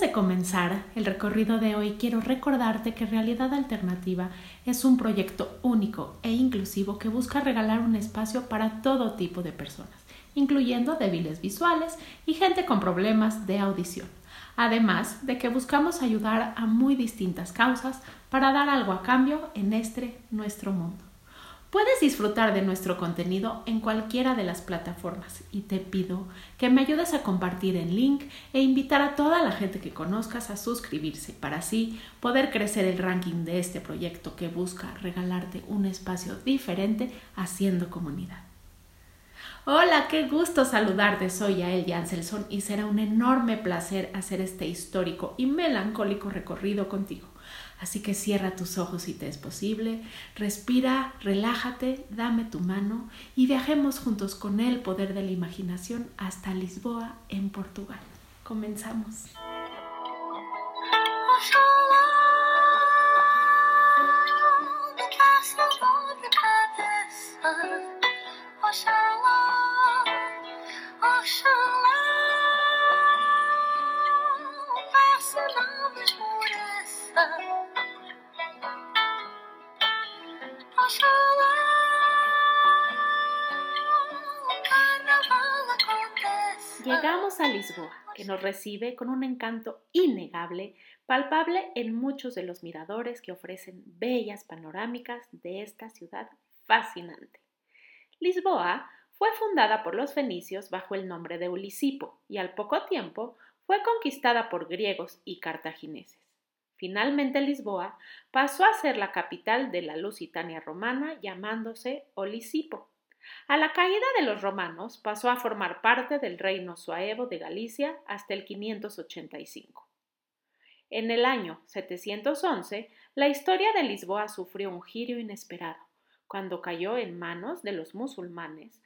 Antes de comenzar el recorrido de hoy, quiero recordarte que Realidad Alternativa es un proyecto único e inclusivo que busca regalar un espacio para todo tipo de personas, incluyendo débiles visuales y gente con problemas de audición. Además de que buscamos ayudar a muy distintas causas para dar algo a cambio en este nuestro mundo. Puedes disfrutar de nuestro contenido en cualquiera de las plataformas y te pido que me ayudes a compartir el link e invitar a toda la gente que conozcas a suscribirse para así poder crecer el ranking de este proyecto que busca regalarte un espacio diferente haciendo comunidad. Hola, qué gusto saludarte. Soy Yael Janselson y será un enorme placer hacer este histórico y melancólico recorrido contigo. Así que cierra tus ojos si te es posible, respira, relájate, dame tu mano y viajemos juntos con el poder de la imaginación hasta Lisboa, en Portugal. Comenzamos. Llegamos a Lisboa, que nos recibe con un encanto innegable, palpable en muchos de los miradores que ofrecen bellas panorámicas de esta ciudad fascinante. Lisboa fue fundada por los fenicios bajo el nombre de Ulisipo y al poco tiempo fue conquistada por griegos y cartagineses. Finalmente Lisboa pasó a ser la capital de la Lusitania romana llamándose Olisipo. A la caída de los romanos pasó a formar parte del reino suevo de Galicia hasta el 585. En el año 711, la historia de Lisboa sufrió un giro inesperado, cuando cayó en manos de los musulmanes,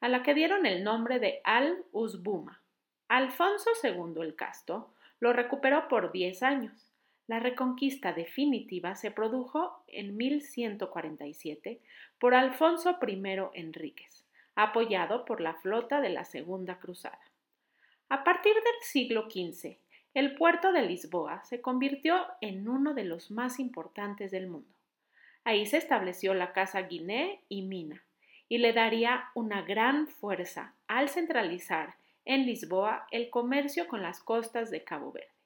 a la que dieron el nombre de Al-Uzbuma. Alfonso II el Casto lo recuperó por diez años la reconquista definitiva se produjo en 1147 por Alfonso I Enríquez, apoyado por la flota de la Segunda Cruzada. A partir del siglo XV, el puerto de Lisboa se convirtió en uno de los más importantes del mundo. Ahí se estableció la Casa Guiné y Mina, y le daría una gran fuerza al centralizar en Lisboa el comercio con las costas de Cabo Verde.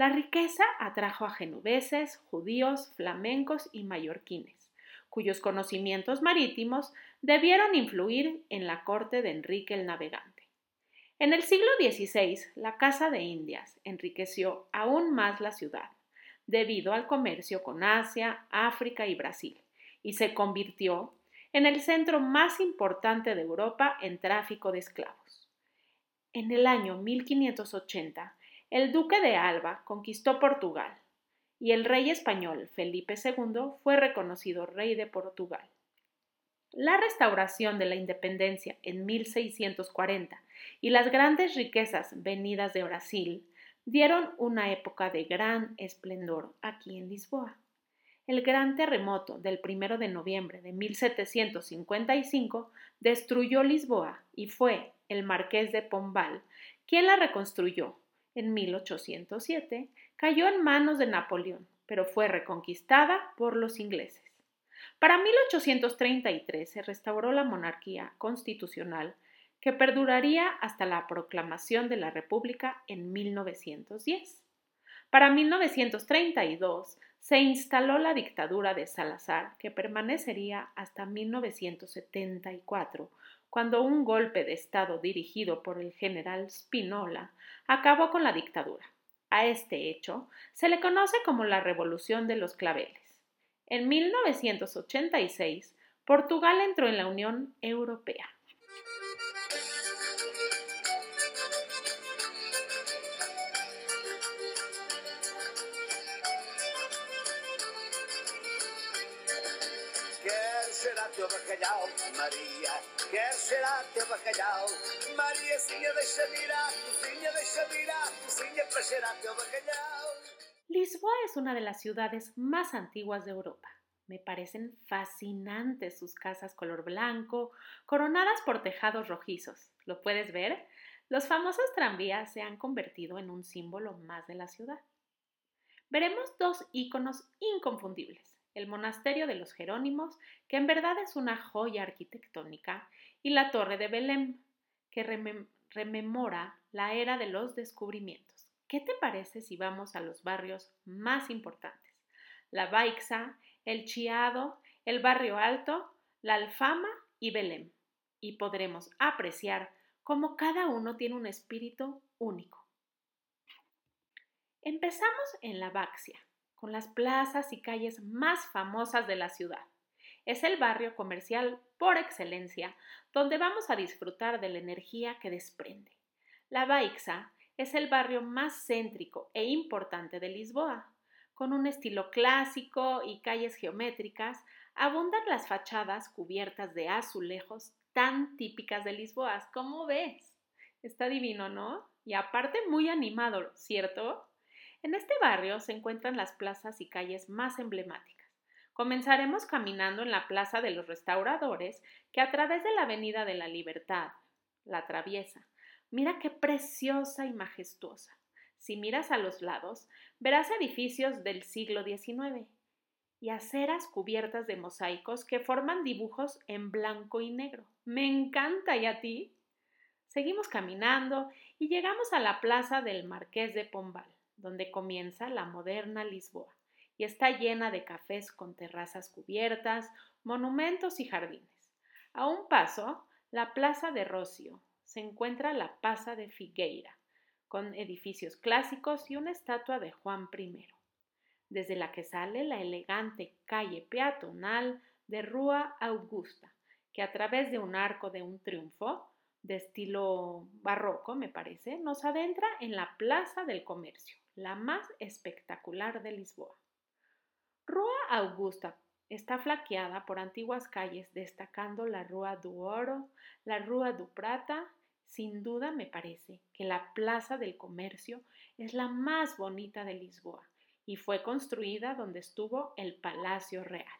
La riqueza atrajo a genoveses, judíos, flamencos y mallorquines, cuyos conocimientos marítimos debieron influir en la corte de Enrique el Navegante. En el siglo XVI, la Casa de Indias enriqueció aún más la ciudad, debido al comercio con Asia, África y Brasil, y se convirtió en el centro más importante de Europa en tráfico de esclavos. En el año 1580, el duque de Alba conquistó Portugal y el rey español Felipe II fue reconocido rey de Portugal. La restauración de la independencia en 1640 y las grandes riquezas venidas de Brasil dieron una época de gran esplendor aquí en Lisboa. El gran terremoto del 1 de noviembre de 1755 destruyó Lisboa y fue el marqués de Pombal quien la reconstruyó en 1807, cayó en manos de Napoleón, pero fue reconquistada por los ingleses. Para 1833 se restauró la monarquía constitucional que perduraría hasta la proclamación de la República en 1910. Para 1932 se instaló la dictadura de Salazar, que permanecería hasta 1974, cuando un golpe de Estado dirigido por el general Spinola acabó con la dictadura. A este hecho se le conoce como la Revolución de los Claveles. En 1986, Portugal entró en la Unión Europea. Maria. Lisboa es una de las ciudades más antiguas de Europa. Me parecen fascinantes sus casas color blanco, coronadas por tejados rojizos. ¿Lo puedes ver? Los famosos tranvías se han convertido en un símbolo más de la ciudad. Veremos dos íconos inconfundibles el monasterio de los Jerónimos, que en verdad es una joya arquitectónica, y la torre de Belém, que rememora la era de los descubrimientos. ¿Qué te parece si vamos a los barrios más importantes? La Baixa, el Chiado, el Barrio Alto, la Alfama y Belém. Y podremos apreciar cómo cada uno tiene un espíritu único. Empezamos en la Baxia, con las plazas y calles más famosas de la ciudad. Es el barrio comercial por excelencia, donde vamos a disfrutar de la energía que desprende. La Baixa es el barrio más céntrico e importante de Lisboa. Con un estilo clásico y calles geométricas, abundan las fachadas cubiertas de azulejos tan típicas de Lisboa. ¿Cómo ves? Está divino, ¿no? Y aparte muy animado, ¿cierto? En este barrio se encuentran las plazas y calles más emblemáticas. Comenzaremos caminando en la Plaza de los Restauradores, que a través de la Avenida de la Libertad la atraviesa. Mira qué preciosa y majestuosa. Si miras a los lados, verás edificios del siglo XIX y aceras cubiertas de mosaicos que forman dibujos en blanco y negro. Me encanta, ¿y a ti? Seguimos caminando y llegamos a la plaza del Marqués de Pombal donde comienza la moderna Lisboa, y está llena de cafés con terrazas cubiertas, monumentos y jardines. A un paso, la Plaza de Rocio, se encuentra la Plaza de Figueira, con edificios clásicos y una estatua de Juan I, desde la que sale la elegante calle peatonal de Rua Augusta, que a través de un arco de un triunfo de estilo barroco, me parece, nos adentra en la Plaza del Comercio, la más espectacular de Lisboa. Rua Augusta está flaqueada por antiguas calles, destacando la Rua do Oro, la Rua do Prata. Sin duda me parece que la Plaza del Comercio es la más bonita de Lisboa y fue construida donde estuvo el Palacio Real.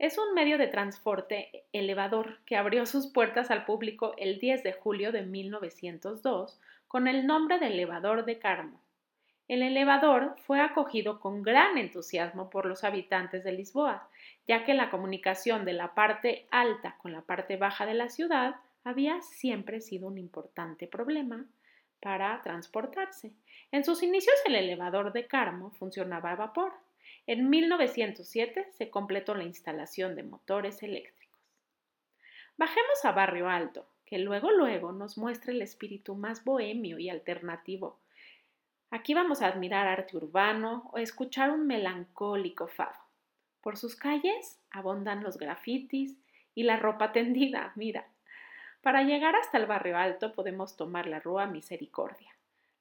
Es un medio de transporte elevador que abrió sus puertas al público el 10 de julio de 1902 con el nombre de Elevador de Carmo. El elevador fue acogido con gran entusiasmo por los habitantes de Lisboa, ya que la comunicación de la parte alta con la parte baja de la ciudad había siempre sido un importante problema para transportarse. En sus inicios el elevador de Carmo funcionaba a vapor, en 1907 se completó la instalación de motores eléctricos. Bajemos a Barrio Alto, que luego luego nos muestra el espíritu más bohemio y alternativo. Aquí vamos a admirar arte urbano o escuchar un melancólico fado. Por sus calles abundan los grafitis y la ropa tendida, mira. Para llegar hasta el barrio alto podemos tomar la Rúa Misericordia.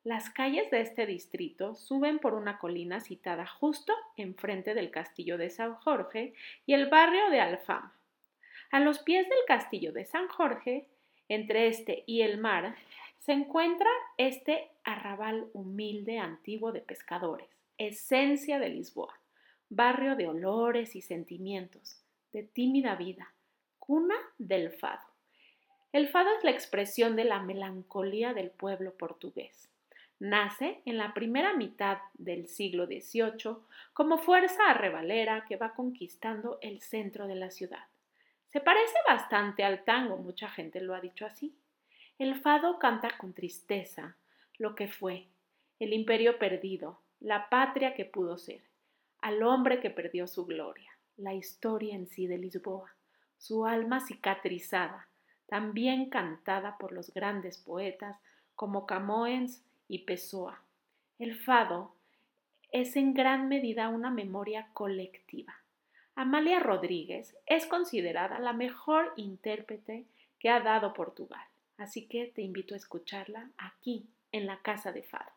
Las calles de este distrito suben por una colina citada justo enfrente del castillo de San Jorge y el barrio de Alfama. A los pies del castillo de San Jorge, entre este y el mar, se encuentra este arrabal humilde antiguo de pescadores, esencia de Lisboa, barrio de olores y sentimientos, de tímida vida, cuna del fado. El fado es la expresión de la melancolía del pueblo portugués nace en la primera mitad del siglo XVIII como fuerza arrebalera que va conquistando el centro de la ciudad. Se parece bastante al tango, mucha gente lo ha dicho así. El fado canta con tristeza lo que fue, el imperio perdido, la patria que pudo ser, al hombre que perdió su gloria, la historia en sí de Lisboa, su alma cicatrizada, también cantada por los grandes poetas como Camões y Pessoa. El fado es en gran medida una memoria colectiva. Amalia Rodríguez es considerada la mejor intérprete que ha dado Portugal, así que te invito a escucharla aquí, en la Casa de Fado.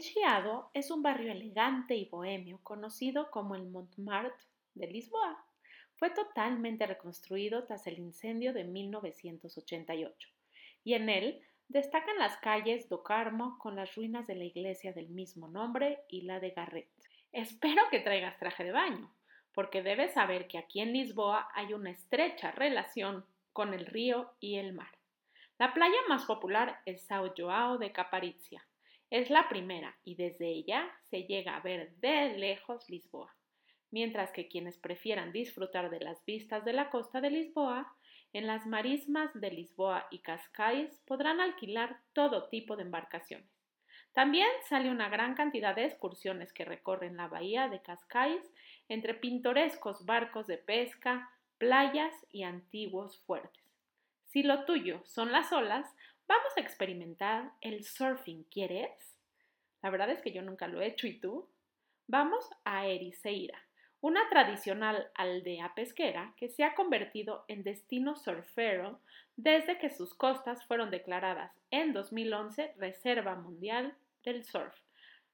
Chiado es un barrio elegante y bohemio conocido como el Montmartre de Lisboa. Fue totalmente reconstruido tras el incendio de 1988 y en él destacan las calles do Carmo con las ruinas de la iglesia del mismo nombre y la de Garret. Espero que traigas traje de baño, porque debes saber que aquí en Lisboa hay una estrecha relación con el río y el mar. La playa más popular es São João de Caparicia. Es la primera y desde ella se llega a ver de lejos Lisboa, mientras que quienes prefieran disfrutar de las vistas de la costa de Lisboa, en las marismas de Lisboa y Cascais podrán alquilar todo tipo de embarcaciones. También sale una gran cantidad de excursiones que recorren la bahía de Cascais entre pintorescos barcos de pesca, playas y antiguos fuertes. Si lo tuyo son las olas, vamos a experimentar el surfing. ¿Quieres? La verdad es que yo nunca lo he hecho y tú. Vamos a Ericeira, una tradicional aldea pesquera que se ha convertido en destino surfero desde que sus costas fueron declaradas en 2011 Reserva Mundial del Surf.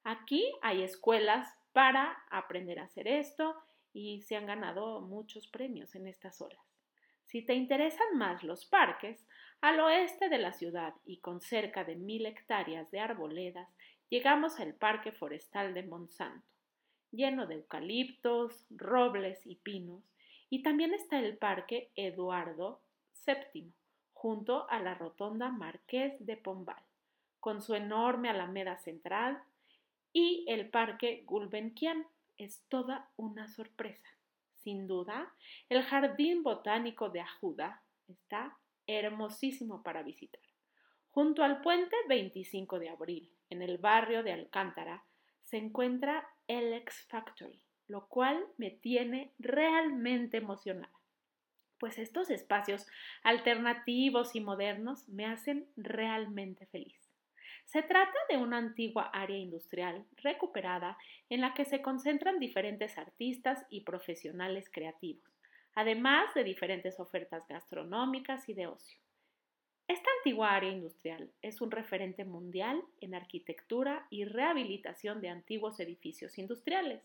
Aquí hay escuelas para aprender a hacer esto y se han ganado muchos premios en estas olas. Si te interesan más los parques, al oeste de la ciudad y con cerca de mil hectáreas de arboledas, llegamos al Parque Forestal de Monsanto, lleno de eucaliptos, robles y pinos, y también está el Parque Eduardo VII, junto a la Rotonda Marqués de Pombal, con su enorme alameda central y el Parque Gulbenkian es toda una sorpresa. Sin duda, el Jardín Botánico de Ajuda está hermosísimo para visitar. Junto al puente 25 de abril, en el barrio de Alcántara, se encuentra el Factory, lo cual me tiene realmente emocionada, pues estos espacios alternativos y modernos me hacen realmente feliz. Se trata de una antigua área industrial recuperada en la que se concentran diferentes artistas y profesionales creativos, además de diferentes ofertas gastronómicas y de ocio. Esta antigua área industrial es un referente mundial en arquitectura y rehabilitación de antiguos edificios industriales.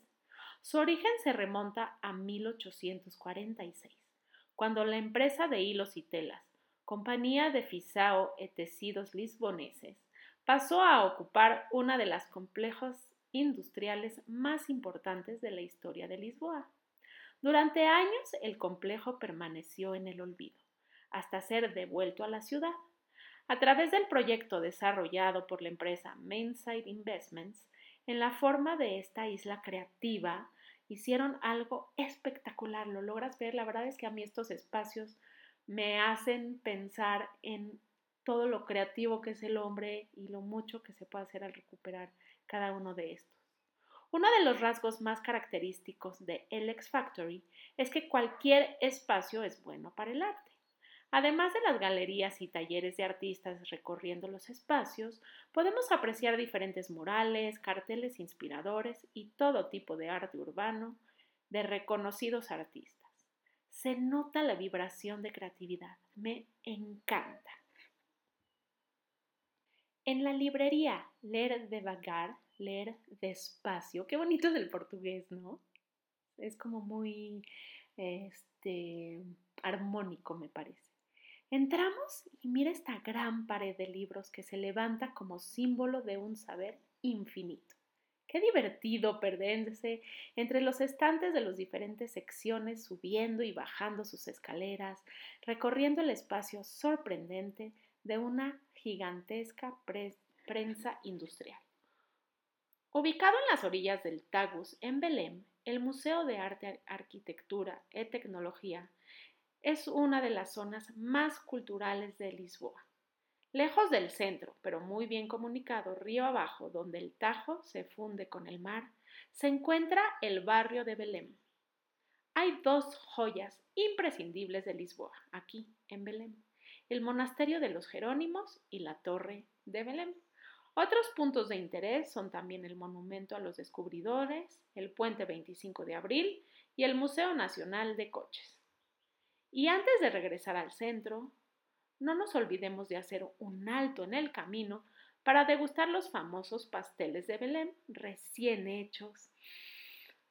Su origen se remonta a 1846, cuando la empresa de hilos y telas, Compañía de Fisao e Tecidos Lisboneses, pasó a ocupar una de las complejos industriales más importantes de la historia de Lisboa. Durante años el complejo permaneció en el olvido, hasta ser devuelto a la ciudad. A través del proyecto desarrollado por la empresa Mainside Investments, en la forma de esta isla creativa, hicieron algo espectacular. Lo logras ver, la verdad es que a mí estos espacios me hacen pensar en todo lo creativo que es el hombre y lo mucho que se puede hacer al recuperar cada uno de estos. Uno de los rasgos más característicos de X Factory es que cualquier espacio es bueno para el arte. Además de las galerías y talleres de artistas recorriendo los espacios, podemos apreciar diferentes murales, carteles inspiradores y todo tipo de arte urbano de reconocidos artistas. Se nota la vibración de creatividad. Me encanta. En la librería Leer de Vagar leer despacio. Qué bonito es el portugués, ¿no? Es como muy este, armónico, me parece. Entramos y mira esta gran pared de libros que se levanta como símbolo de un saber infinito. Qué divertido perderse entre los estantes de las diferentes secciones, subiendo y bajando sus escaleras, recorriendo el espacio sorprendente de una gigantesca prensa industrial. Ubicado en las orillas del Tagus, en Belém, el Museo de Arte, Arquitectura y Tecnología es una de las zonas más culturales de Lisboa. Lejos del centro, pero muy bien comunicado, río abajo, donde el Tajo se funde con el mar, se encuentra el barrio de Belém. Hay dos joyas imprescindibles de Lisboa, aquí, en Belém, el monasterio de los Jerónimos y la torre de Belém. Otros puntos de interés son también el monumento a los descubridores, el puente 25 de abril y el Museo Nacional de Coches. Y antes de regresar al centro, no nos olvidemos de hacer un alto en el camino para degustar los famosos pasteles de Belém recién hechos.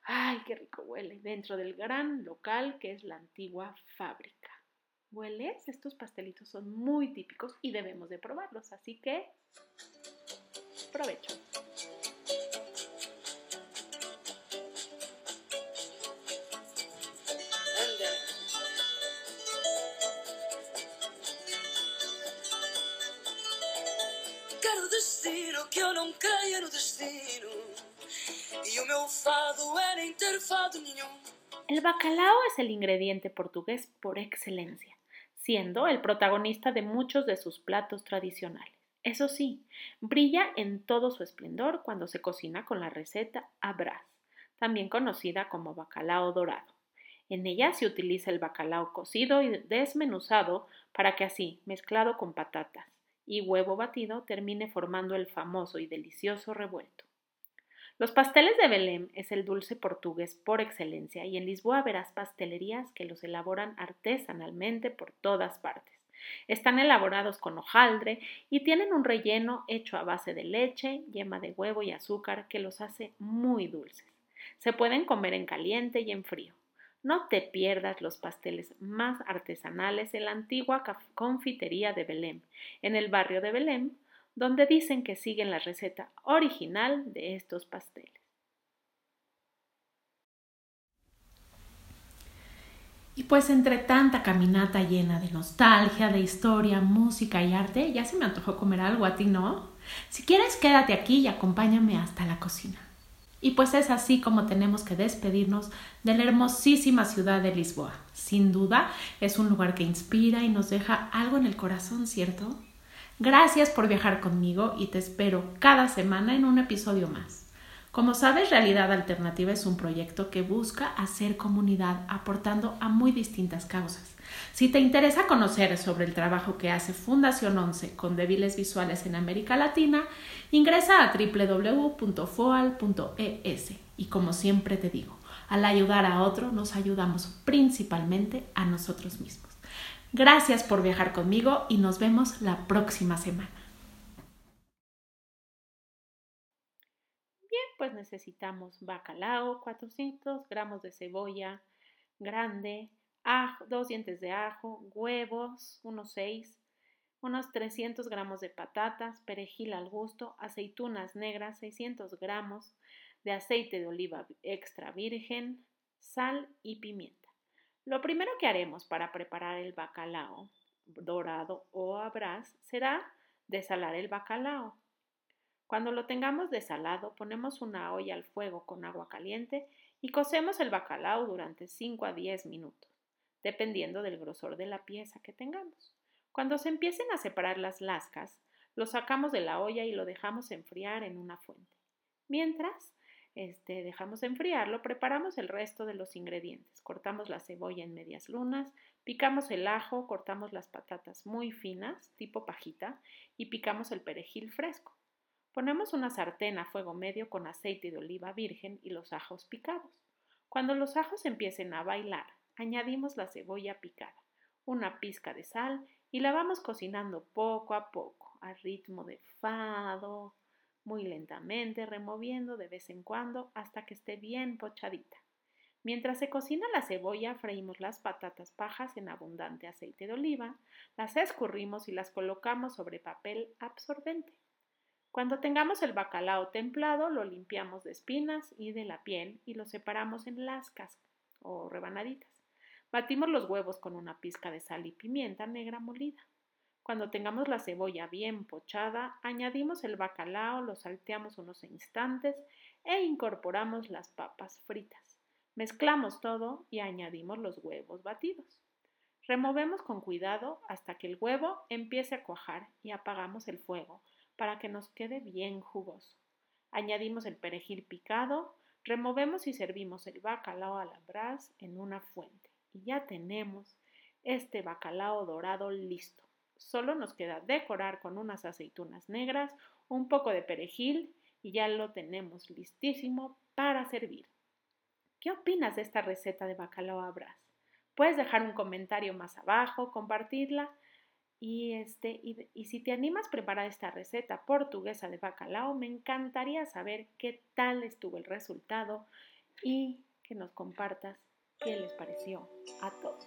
¡Ay, qué rico huele! Dentro del gran local que es la antigua fábrica. ¿Hueles? Estos pastelitos son muy típicos y debemos de probarlos, así que provecho. El bacalao es el ingrediente portugués por excelencia, siendo el protagonista de muchos de sus platos tradicionales. Eso sí, brilla en todo su esplendor cuando se cocina con la receta abraz, también conocida como bacalao dorado. En ella se utiliza el bacalao cocido y desmenuzado para que así, mezclado con patatas y huevo batido, termine formando el famoso y delicioso revuelto. Los pasteles de Belém es el dulce portugués por excelencia y en Lisboa verás pastelerías que los elaboran artesanalmente por todas partes. Están elaborados con hojaldre y tienen un relleno hecho a base de leche, yema de huevo y azúcar que los hace muy dulces. Se pueden comer en caliente y en frío. No te pierdas los pasteles más artesanales en la antigua confitería de Belém, en el barrio de Belém, donde dicen que siguen la receta original de estos pasteles. Y pues entre tanta caminata llena de nostalgia, de historia, música y arte, ya se me antojó comer algo a ti, ¿no? Si quieres, quédate aquí y acompáñame hasta la cocina. Y pues es así como tenemos que despedirnos de la hermosísima ciudad de Lisboa. Sin duda, es un lugar que inspira y nos deja algo en el corazón, ¿cierto? Gracias por viajar conmigo y te espero cada semana en un episodio más. Como sabes, Realidad Alternativa es un proyecto que busca hacer comunidad aportando a muy distintas causas. Si te interesa conocer sobre el trabajo que hace Fundación 11 con débiles visuales en América Latina, ingresa a www.foal.es y como siempre te digo, al ayudar a otro nos ayudamos principalmente a nosotros mismos. Gracias por viajar conmigo y nos vemos la próxima semana. Pues necesitamos bacalao, 400 gramos de cebolla grande, ajo, dos dientes de ajo, huevos, unos 6, unos 300 gramos de patatas, perejil al gusto, aceitunas negras, 600 gramos de aceite de oliva extra virgen, sal y pimienta. Lo primero que haremos para preparar el bacalao dorado o abraz será desalar el bacalao. Cuando lo tengamos desalado, ponemos una olla al fuego con agua caliente y cocemos el bacalao durante 5 a 10 minutos, dependiendo del grosor de la pieza que tengamos. Cuando se empiecen a separar las lascas, lo sacamos de la olla y lo dejamos enfriar en una fuente. Mientras, este, dejamos enfriarlo, preparamos el resto de los ingredientes. Cortamos la cebolla en medias lunas, picamos el ajo, cortamos las patatas muy finas, tipo pajita, y picamos el perejil fresco. Ponemos una sartén a fuego medio con aceite de oliva virgen y los ajos picados. Cuando los ajos empiecen a bailar, añadimos la cebolla picada, una pizca de sal y la vamos cocinando poco a poco, a ritmo de fado, muy lentamente, removiendo de vez en cuando hasta que esté bien pochadita. Mientras se cocina la cebolla, freímos las patatas pajas en abundante aceite de oliva, las escurrimos y las colocamos sobre papel absorbente. Cuando tengamos el bacalao templado, lo limpiamos de espinas y de la piel y lo separamos en lascas o rebanaditas. Batimos los huevos con una pizca de sal y pimienta negra molida. Cuando tengamos la cebolla bien pochada, añadimos el bacalao, lo salteamos unos instantes e incorporamos las papas fritas. Mezclamos todo y añadimos los huevos batidos. Removemos con cuidado hasta que el huevo empiece a cuajar y apagamos el fuego para que nos quede bien jugoso. Añadimos el perejil picado, removemos y servimos el bacalao a la en una fuente. Y ya tenemos este bacalao dorado listo. Solo nos queda decorar con unas aceitunas negras, un poco de perejil y ya lo tenemos listísimo para servir. ¿Qué opinas de esta receta de bacalao a? Puedes dejar un comentario más abajo, compartirla y, este, y, y, si te animas a preparar esta receta portuguesa de bacalao, me encantaría saber qué tal estuvo el resultado y que nos compartas qué les pareció a todos.